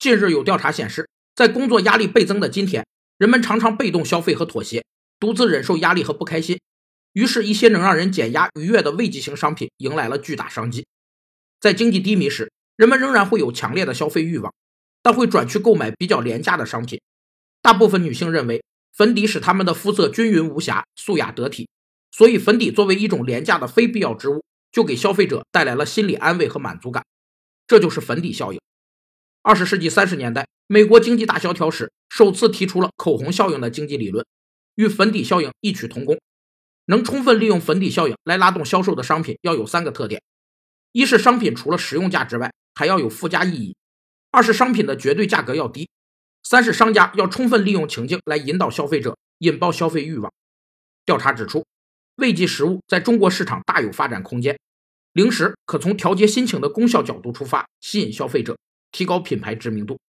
近日有调查显示，在工作压力倍增的今天，人们常常被动消费和妥协，独自忍受压力和不开心。于是，一些能让人减压愉悦的慰藉型商品迎来了巨大商机。在经济低迷时，人们仍然会有强烈的消费欲望，但会转去购买比较廉价的商品。大部分女性认为，粉底使她们的肤色均匀无瑕、素雅得体，所以粉底作为一种廉价的非必要之物，就给消费者带来了心理安慰和满足感。这就是粉底效应。二十世纪三十年代，美国经济大萧条时，首次提出了口红效应的经济理论，与粉底效应异曲同工。能充分利用粉底效应来拉动销售的商品要有三个特点：一是商品除了实用价值外，还要有附加意义；二是商品的绝对价格要低；三是商家要充分利用情境来引导消费者，引爆消费欲望。调查指出，慰藉食物在中国市场大有发展空间，零食可从调节心情的功效角度出发，吸引消费者。提高品牌知名度。